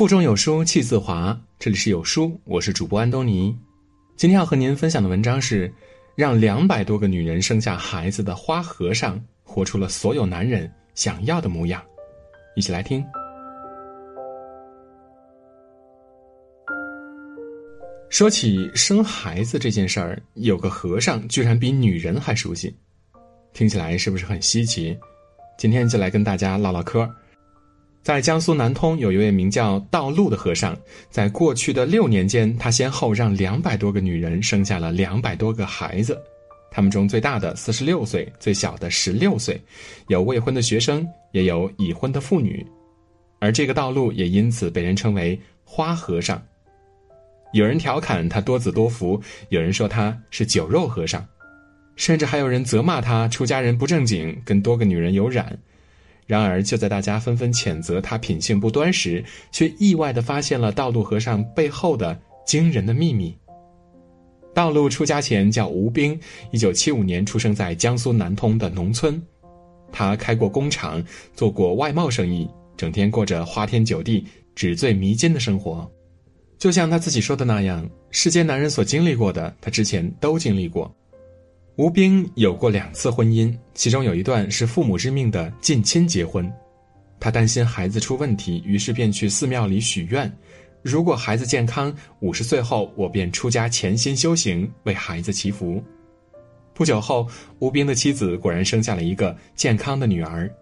腹中有书气自华，这里是有书，我是主播安东尼。今天要和您分享的文章是：让两百多个女人生下孩子的花和尚，活出了所有男人想要的模样。一起来听。说起生孩子这件事儿，有个和尚居然比女人还熟悉，听起来是不是很稀奇？今天就来跟大家唠唠嗑。在江苏南通，有一位名叫道路的和尚，在过去的六年间，他先后让两百多个女人生下了两百多个孩子，他们中最大的四十六岁，最小的十六岁，有未婚的学生，也有已婚的妇女，而这个道路也因此被人称为花和尚。有人调侃他多子多福，有人说他是酒肉和尚，甚至还有人责骂他出家人不正经，跟多个女人有染。然而，就在大家纷纷谴责他品性不端时，却意外地发现了道路和尚背后的惊人的秘密。道路出家前叫吴兵，一九七五年出生在江苏南通的农村。他开过工厂，做过外贸生意，整天过着花天酒地、纸醉迷金的生活。就像他自己说的那样，世间男人所经历过的，他之前都经历过。吴兵有过两次婚姻，其中有一段是父母之命的近亲结婚。他担心孩子出问题，于是便去寺庙里许愿：如果孩子健康，五十岁后我便出家潜心修行，为孩子祈福。不久后，吴兵的妻子果然生下了一个健康的女儿，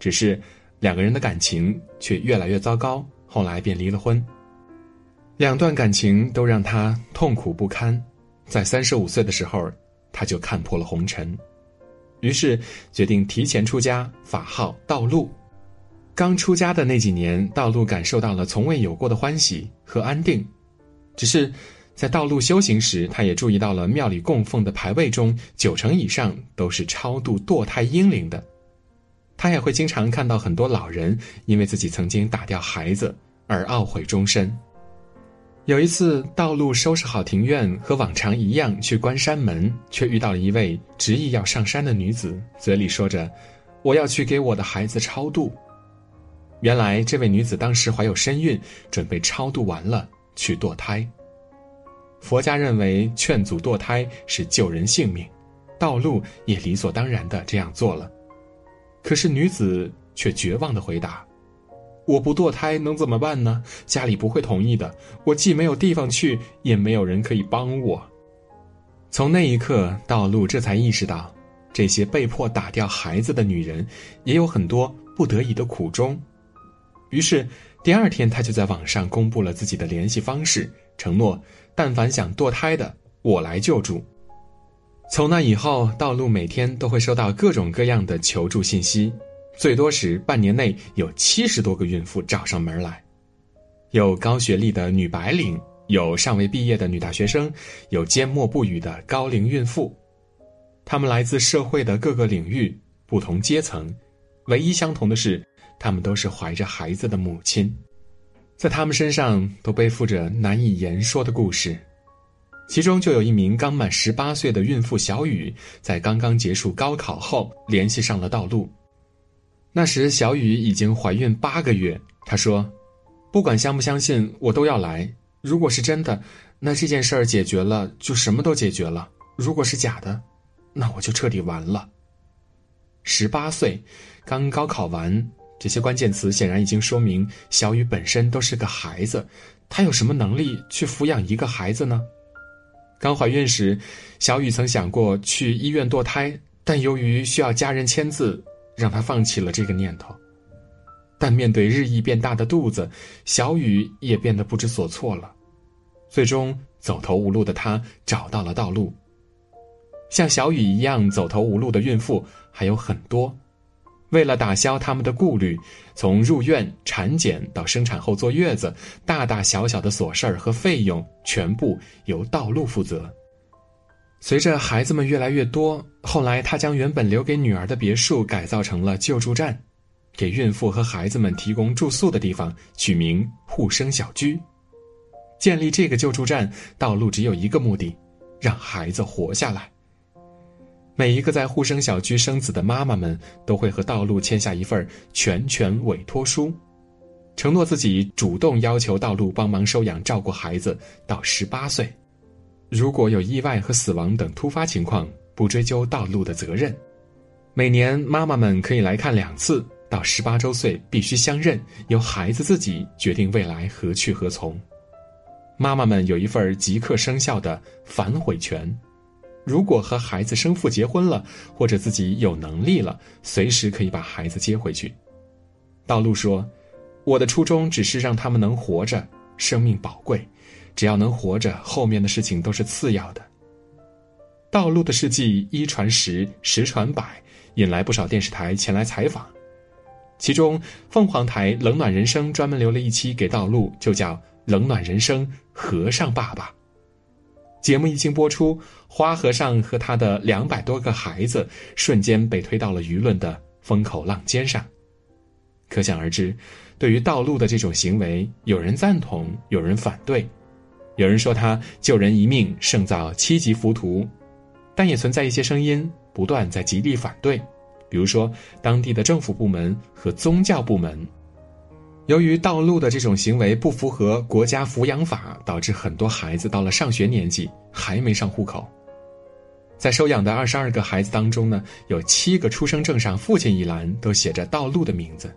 只是两个人的感情却越来越糟糕，后来便离了婚。两段感情都让他痛苦不堪，在三十五岁的时候。他就看破了红尘，于是决定提前出家，法号道路。刚出家的那几年，道路感受到了从未有过的欢喜和安定。只是在道路修行时，他也注意到了庙里供奉的牌位中，九成以上都是超度堕胎婴灵的。他也会经常看到很多老人因为自己曾经打掉孩子而懊悔终身。有一次，道路收拾好庭院，和往常一样去关山门，却遇到了一位执意要上山的女子，嘴里说着：“我要去给我的孩子超度。”原来，这位女子当时怀有身孕，准备超度完了去堕胎。佛家认为劝阻堕胎是救人性命，道路也理所当然的这样做了。可是女子却绝望的回答。我不堕胎能怎么办呢？家里不会同意的。我既没有地方去，也没有人可以帮我。从那一刻，道路这才意识到，这些被迫打掉孩子的女人，也有很多不得已的苦衷。于是，第二天他就在网上公布了自己的联系方式，承诺但凡想堕胎的，我来救助。从那以后，道路每天都会收到各种各样的求助信息。最多时，半年内有七十多个孕妇找上门来，有高学历的女白领，有尚未毕业的女大学生，有缄默不语的高龄孕妇，她们来自社会的各个领域、不同阶层，唯一相同的是，她们都是怀着孩子的母亲，在她们身上都背负着难以言说的故事，其中就有一名刚满十八岁的孕妇小雨，在刚刚结束高考后联系上了道路。那时，小雨已经怀孕八个月。她说：“不管相不相信，我都要来。如果是真的，那这件事儿解决了，就什么都解决了；如果是假的，那我就彻底完了。”十八岁，刚高考完，这些关键词显然已经说明小雨本身都是个孩子。她有什么能力去抚养一个孩子呢？刚怀孕时，小雨曾想过去医院堕胎，但由于需要家人签字。让他放弃了这个念头，但面对日益变大的肚子，小雨也变得不知所措了。最终走投无路的他找到了道路。像小雨一样走投无路的孕妇还有很多，为了打消他们的顾虑，从入院、产检到生产后坐月子，大大小小的琐事儿和费用全部由道路负责。随着孩子们越来越多，后来他将原本留给女儿的别墅改造成了救助站，给孕妇和孩子们提供住宿的地方，取名“护生小居”。建立这个救助站，道路只有一个目的：让孩子活下来。每一个在护生小居生子的妈妈们，都会和道路签下一份全权委托书。承诺自己主动要求道路帮忙收养照顾孩子到十八岁。如果有意外和死亡等突发情况，不追究道路的责任。每年妈妈们可以来看两次，到十八周岁必须相认，由孩子自己决定未来何去何从。妈妈们有一份即刻生效的反悔权，如果和孩子生父结婚了，或者自己有能力了，随时可以把孩子接回去。道路说：“我的初衷只是让他们能活着，生命宝贵，只要能活着，后面的事情都是次要的。”道路的事迹一传十，十传百，引来不少电视台前来采访。其中，凤凰台《冷暖人生》专门留了一期给道路，就叫《冷暖人生和尚爸爸》。节目一经播出，花和尚和他的两百多个孩子瞬间被推到了舆论的风口浪尖上。可想而知，对于道路的这种行为，有人赞同，有人反对，有人说他救人一命胜造七级浮屠。但也存在一些声音不断在极力反对，比如说当地的政府部门和宗教部门。由于道路的这种行为不符合国家抚养法，导致很多孩子到了上学年纪还没上户口。在收养的二十二个孩子当中呢，有七个出生证上父亲一栏都写着道路的名字，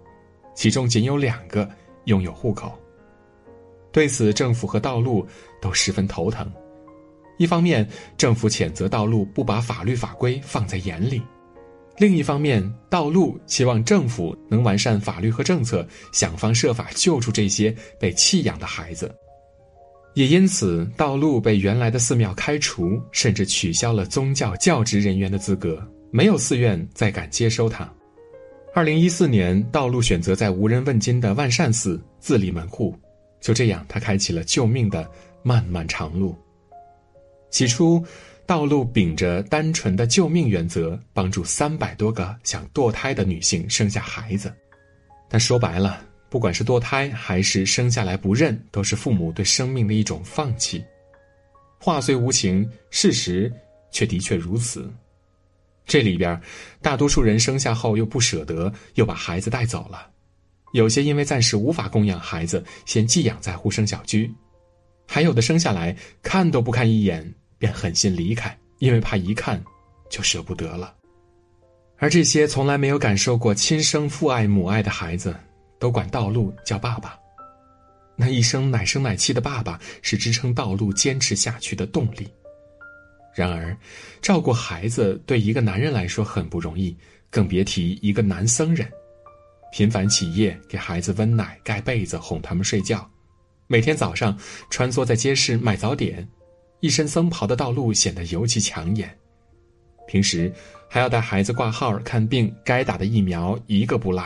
其中仅有两个拥有户口。对此，政府和道路都十分头疼。一方面，政府谴责道路不把法律法规放在眼里；另一方面，道路希望政府能完善法律和政策，想方设法救助这些被弃养的孩子。也因此，道路被原来的寺庙开除，甚至取消了宗教教职人员的资格，没有寺院再敢接收他。二零一四年，道路选择在无人问津的万善寺自立门户，就这样，他开启了救命的漫漫长路。起初，道路秉着单纯的救命原则，帮助三百多个想堕胎的女性生下孩子。但说白了，不管是堕胎还是生下来不认，都是父母对生命的一种放弃。话虽无情，事实却的确如此。这里边，大多数人生下后又不舍得，又把孩子带走了；有些因为暂时无法供养孩子，先寄养在护生小居。还有的生下来看都不看一眼，便狠心离开，因为怕一看就舍不得了。而这些从来没有感受过亲生父爱母爱的孩子，都管道路叫爸爸。那一声奶声奶气的爸爸，是支撑道路坚持下去的动力。然而，照顾孩子对一个男人来说很不容易，更别提一个男僧人，频繁起夜给孩子温奶、盖被子、哄他们睡觉。每天早上穿梭在街市卖早点，一身僧袍的道路显得尤其抢眼。平时还要带孩子挂号看病，该打的疫苗一个不落。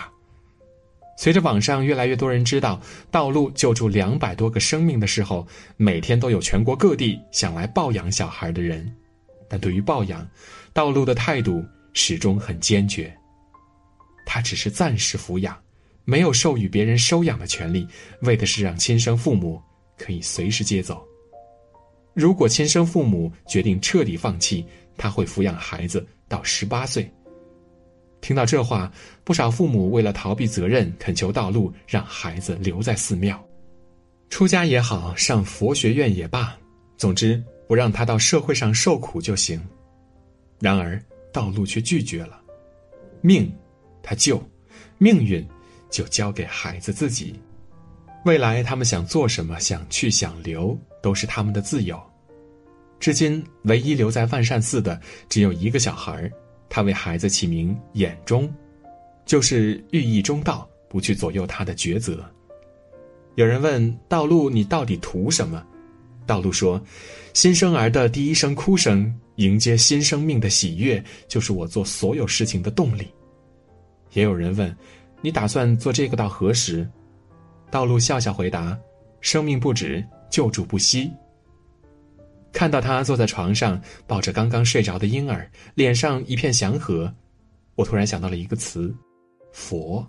随着网上越来越多人知道道路救助两百多个生命的时候，每天都有全国各地想来抱养小孩的人。但对于抱养，道路的态度始终很坚决。他只是暂时抚养。没有授予别人收养的权利，为的是让亲生父母可以随时接走。如果亲生父母决定彻底放弃，他会抚养孩子到十八岁。听到这话，不少父母为了逃避责任，恳求道路让孩子留在寺庙，出家也好，上佛学院也罢，总之不让他到社会上受苦就行。然而道路却拒绝了，命他救，命运。就交给孩子自己，未来他们想做什么，想去想留，都是他们的自由。至今，唯一留在万善寺的只有一个小孩他为孩子起名“眼中”，就是寓意中道，不去左右他的抉择。有人问道路：“你到底图什么？”道路说：“新生儿的第一声哭声，迎接新生命的喜悦，就是我做所有事情的动力。”也有人问。你打算做这个到何时？道路笑笑回答：“生命不止，救助不息。”看到他坐在床上，抱着刚刚睡着的婴儿，脸上一片祥和，我突然想到了一个词：佛。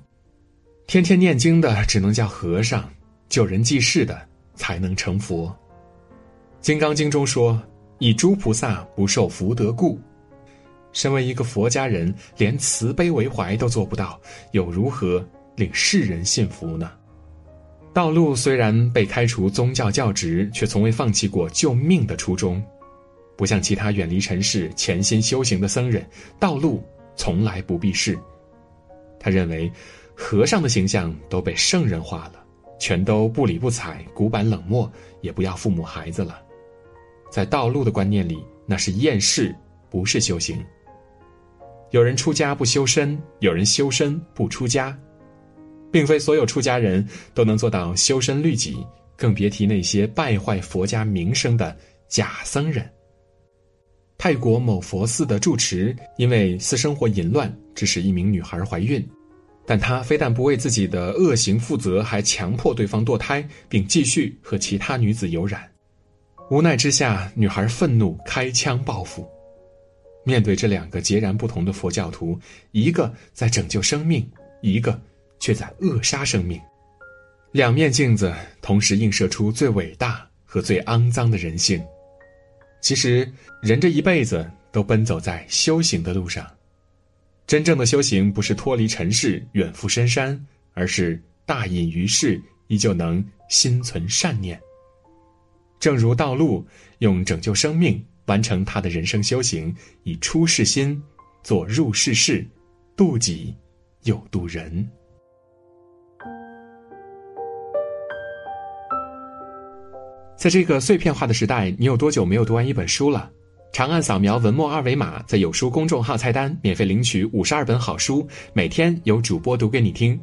天天念经的只能叫和尚，救人济世的才能成佛。《金刚经》中说：“以诸菩萨不受福德故。”身为一个佛家人，连慈悲为怀都做不到，又如何令世人信服呢？道路虽然被开除宗教教职，却从未放弃过救命的初衷。不像其他远离尘世、潜心修行的僧人，道路从来不避世。他认为，和尚的形象都被圣人化了，全都不理不睬、古板冷漠，也不要父母孩子了。在道路的观念里，那是厌世，不是修行。有人出家不修身，有人修身不出家。并非所有出家人都能做到修身律己，更别提那些败坏佛家名声的假僧人。泰国某佛寺的住持因为私生活淫乱，致使一名女孩怀孕，但他非但不为自己的恶行负责，还强迫对方堕胎，并继续和其他女子有染。无奈之下，女孩愤怒开枪报复。面对这两个截然不同的佛教徒，一个在拯救生命，一个。却在扼杀生命，两面镜子同时映射出最伟大和最肮脏的人性。其实，人这一辈子都奔走在修行的路上。真正的修行不是脱离尘世远赴深山，而是大隐于世，依旧能心存善念。正如道路用拯救生命完成他的人生修行，以出世心做入世事，渡己又渡人。在这个碎片化的时代，你有多久没有读完一本书了？长按扫描文末二维码，在有书公众号菜单免费领取五十二本好书，每天有主播读给你听。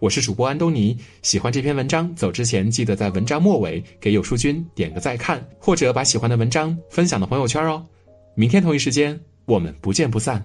我是主播安东尼，喜欢这篇文章，走之前记得在文章末尾给有书君点个再看，或者把喜欢的文章分享到朋友圈哦。明天同一时间，我们不见不散。